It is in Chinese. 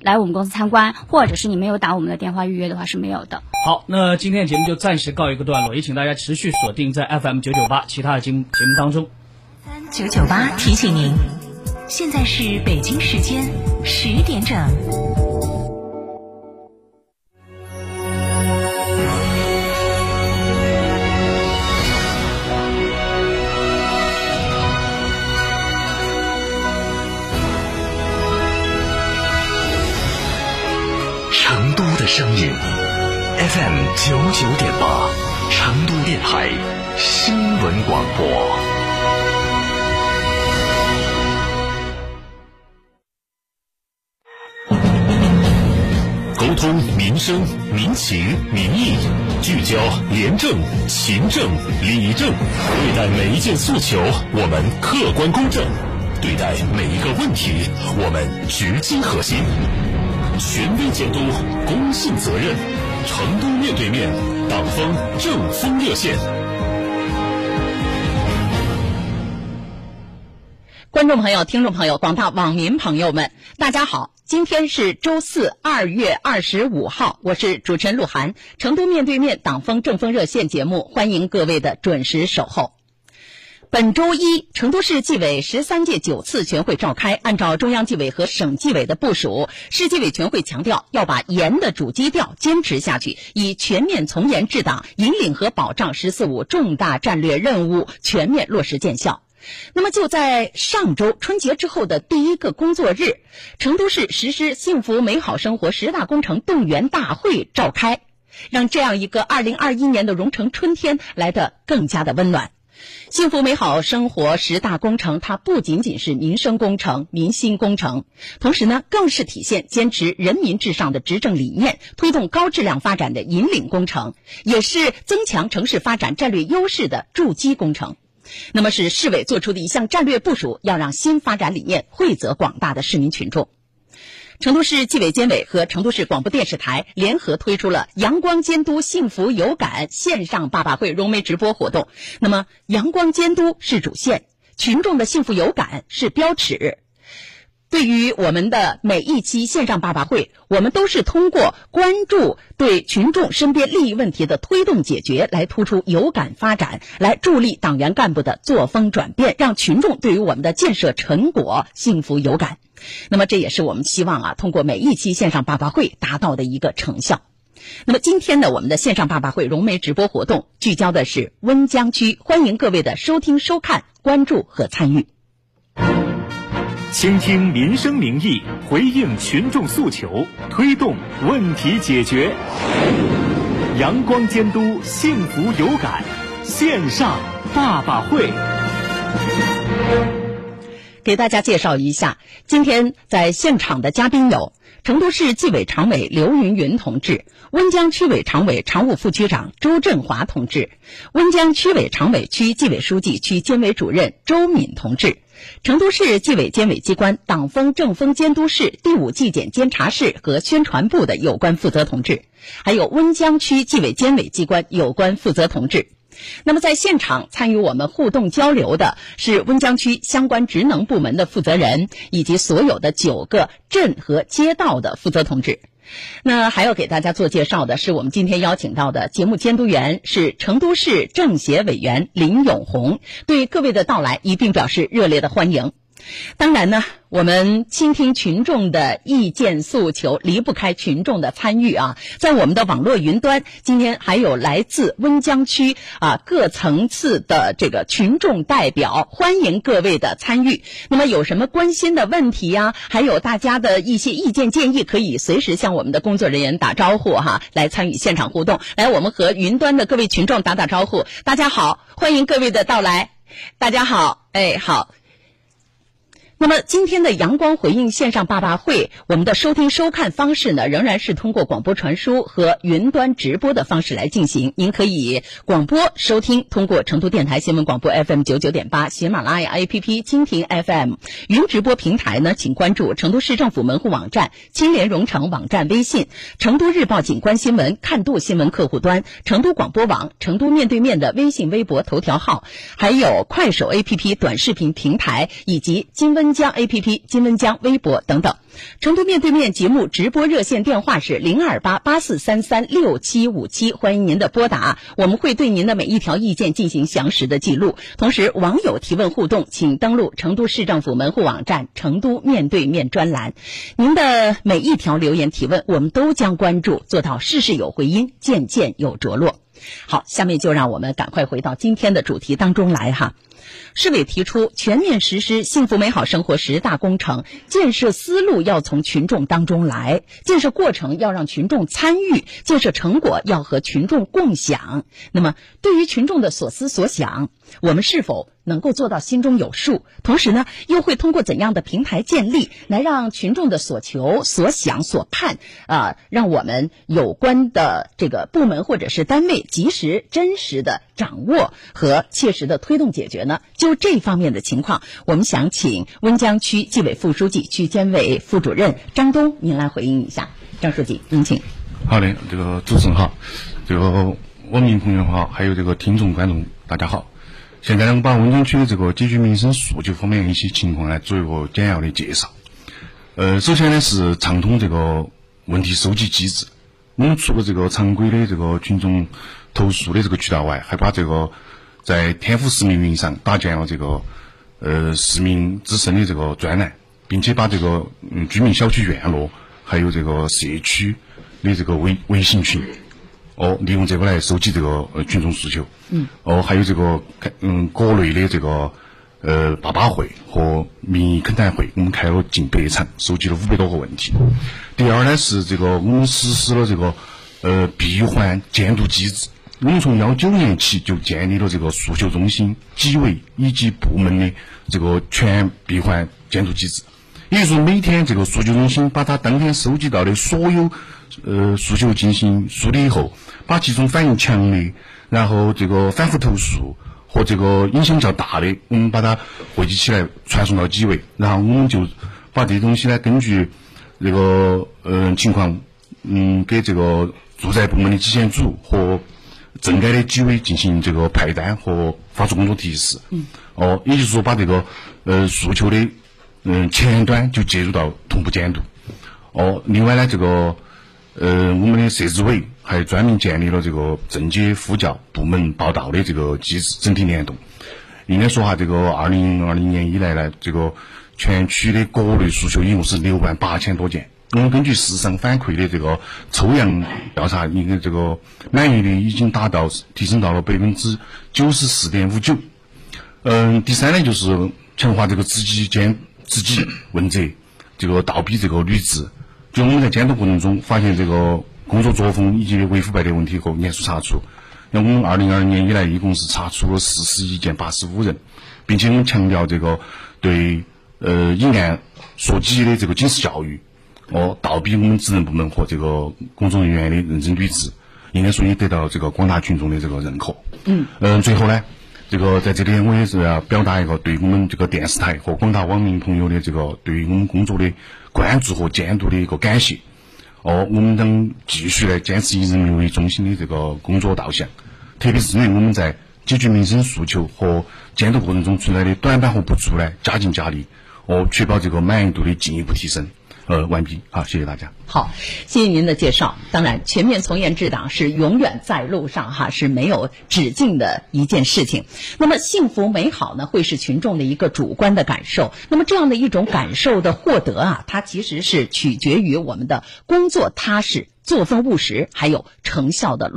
来我们公司参观，或者是你没有打我们的电话预约的话是没有的。好，那今天的节目就暂时告一个段落，也请大家持续锁定在 FM 九九八其他的节目节目当中。三九九八提醒您，现在是北京时间十点整。FM 九九点八，成都电台新闻广播。沟通民生民情民意，聚焦廉政勤政理政，对待每一件诉求，我们客观公正；对待每一个问题，我们直击核心。权威监督，公信责任。成都面对面，党风政风热线。观众朋友、听众朋友、广大网民朋友们，大家好！今天是周四，二月二十五号，我是主持人鹿晗。成都面对面，党风政风热线节目，欢迎各位的准时守候。本周一，成都市纪委十三届九次全会召开。按照中央纪委和省纪委的部署，市纪委全会强调要把严的主基调坚持下去，以全面从严治党，引领和保障“十四五”重大战略任务全面落实见效。那么，就在上周春节之后的第一个工作日，成都市实施幸福美好生活十大工程动员大会召开，让这样一个二零二一年的蓉城春天来得更加的温暖。幸福美好生活十大工程，它不仅仅是民生工程、民心工程，同时呢，更是体现坚持人民至上的执政理念、推动高质量发展的引领工程，也是增强城市发展战略优势的筑基工程。那么，是市委做出的一项战略部署，要让新发展理念惠泽广大的市民群众。成都市纪委监委和成都市广播电视台联合推出了“阳光监督幸福有感”线上爸爸会融媒直播活动。那么，阳光监督是主线，群众的幸福有感是标尺。对于我们的每一期线上爸爸会，我们都是通过关注对群众身边利益问题的推动解决，来突出有感发展，来助力党员干部的作风转变，让群众对于我们的建设成果幸福有感。那么，这也是我们希望啊，通过每一期线上爸爸会达到的一个成效。那么，今天呢，我们的线上爸爸会融媒直播活动聚焦的是温江区，欢迎各位的收听、收看、关注和参与。倾听民生民意，回应群众诉求，推动问题解决。阳光监督，幸福有感，线上爸爸会。给大家介绍一下，今天在现场的嘉宾有成都市纪委常委刘云云同志、温江区委常委、常务副区长周振华同志、温江区委常委、区纪委书记、区监委主任周敏同志、成都市纪委监委机关党风政风监督室第五纪检监察室和宣传部的有关负责同志，还有温江区纪委监委机关有关负责同志。那么，在现场参与我们互动交流的是温江区相关职能部门的负责人，以及所有的九个镇和街道的负责同志。那还要给大家做介绍的是，我们今天邀请到的节目监督员是成都市政协委员林永红，对各位的到来一并表示热烈的欢迎。当然呢，我们倾听群众的意见诉求，离不开群众的参与啊。在我们的网络云端，今天还有来自温江区啊各层次的这个群众代表，欢迎各位的参与。那么有什么关心的问题呀？还有大家的一些意见建议，可以随时向我们的工作人员打招呼哈，来参与现场互动。来，我们和云端的各位群众打打招呼。大家好，欢迎各位的到来。大家好，哎，好。那么今天的阳光回应线上爸爸会，我们的收听收看方式呢，仍然是通过广播传输和云端直播的方式来进行。您可以广播收听，通过成都电台新闻广播 FM 九九点八、喜马拉雅 APP、蜻蜓 FM 云直播平台呢，请关注成都市政府门户网站、青联蓉城网站微信、成都日报景观新闻看度新闻客户端、成都广播网、成都面对面的微信、微博、头条号，还有快手 APP 短视频平台以及金温。温江 APP、金温江微博等等。成都面对面节目直播热线电话是零二八八四三三六七五七，欢迎您的拨打，我们会对您的每一条意见进行详实的记录。同时，网友提问互动，请登录成都市政府门户网站“成都面对面”专栏，您的每一条留言提问，我们都将关注，做到事事有回音，件件有着落。好，下面就让我们赶快回到今天的主题当中来哈。市委提出全面实施幸福美好生活十大工程，建设思路要从群众当中来，建设过程要让群众参与，建设成果要和群众共享。那么，对于群众的所思所想，我们是否能够做到心中有数？同时呢，又会通过怎样的平台建立，来让群众的所求、所想、所盼啊，让我们有关的这个部门或者是单位及时、真实的掌握和切实的推动解决呢？就这方面的情况，我们想请温江区纪委副书记、区监委副主任张东您来回应一下。张书记，您请。好的，这个主持人好，这个网民朋友好，还有这个听众观众大家好。现在呢，我把温江区的这个解决民生诉求方面一些情况呢，做一个简要的介绍。呃，首先呢是畅通这个问题收集机制。我们除了这个常规的这个群众投诉的这个渠道外，还把这个在天府市民云上搭建了这个呃市民之声的这个专栏，并且把这个嗯居民小区院落还有这个社区的这个微微信群。哦，利用这个来收集这个呃群众诉求。嗯。哦，还有这个开嗯国内的这个呃坝坝会和民意恳谈会，我们开了近百场，收集了五百多个问题。第二呢是这个我们实施了这个呃闭环监督机制。我们从幺九年起就建立了这个诉求中心、纪委以及部门的这个全闭环监督机制。也就是说，每天这个诉求中心把他当天收集到的所有呃诉求进行梳理以后。把几种反应强烈，然后这个反复投诉和这个影响较大的，我们把它汇集起来传送到纪委，然后我们就把这些东西呢，根据这个嗯情况，嗯给这个住宅部门的纪检组和政改的纪委进行这个派单和发出工作提示。嗯。哦，也就是说，把这个呃诉求的嗯前端就介入到同步监督。哦，另外呢，这个呃我们的设置委。还专门建立了这个政接呼叫部门报到的这个机制，整体联动。应该说哈，这个二零二零年以来呢，这个全区的各类诉求一共是六万八千多件。我们根据市场反馈的这个抽样调查，应该这个满意率已经达到提升到了百分之九十四点五九。嗯，第三呢，就是强化这个自己监自己问责，这个倒逼这个履职。就我们在监督过程中发现这个。工作作风以及违腐败的问题和严肃查处。那我们二零二零年以来，一共是查处了四十一件八十五人，并且我们强调这个对呃以案溯及的这个警示教育，哦，倒逼我们职能部门和这个工作人员的认真履职，应该说也得到这个广大群众的这个认可。嗯。嗯，最后呢，这个在这里我也是要表达一个对我们这个电视台和广大网民朋友的这个对于我们工作的关注和监督的一个感谢。哦，我们将继续来坚持以人民为中心的这个工作导向，特别是针对我们在解决民生诉求和监督过程中存在的短板和不足呢，加劲加力，哦，确保这个满意度的进一步提升。呃，完毕。好，谢谢大家。好，谢谢您的介绍。当然，全面从严治党是永远在路上哈，是没有止境的一件事情。那么，幸福美好呢，会是群众的一个主观的感受。那么，这样的一种感受的获得啊，它其实是取决于我们的工作踏实、作风务实，还有成效的落。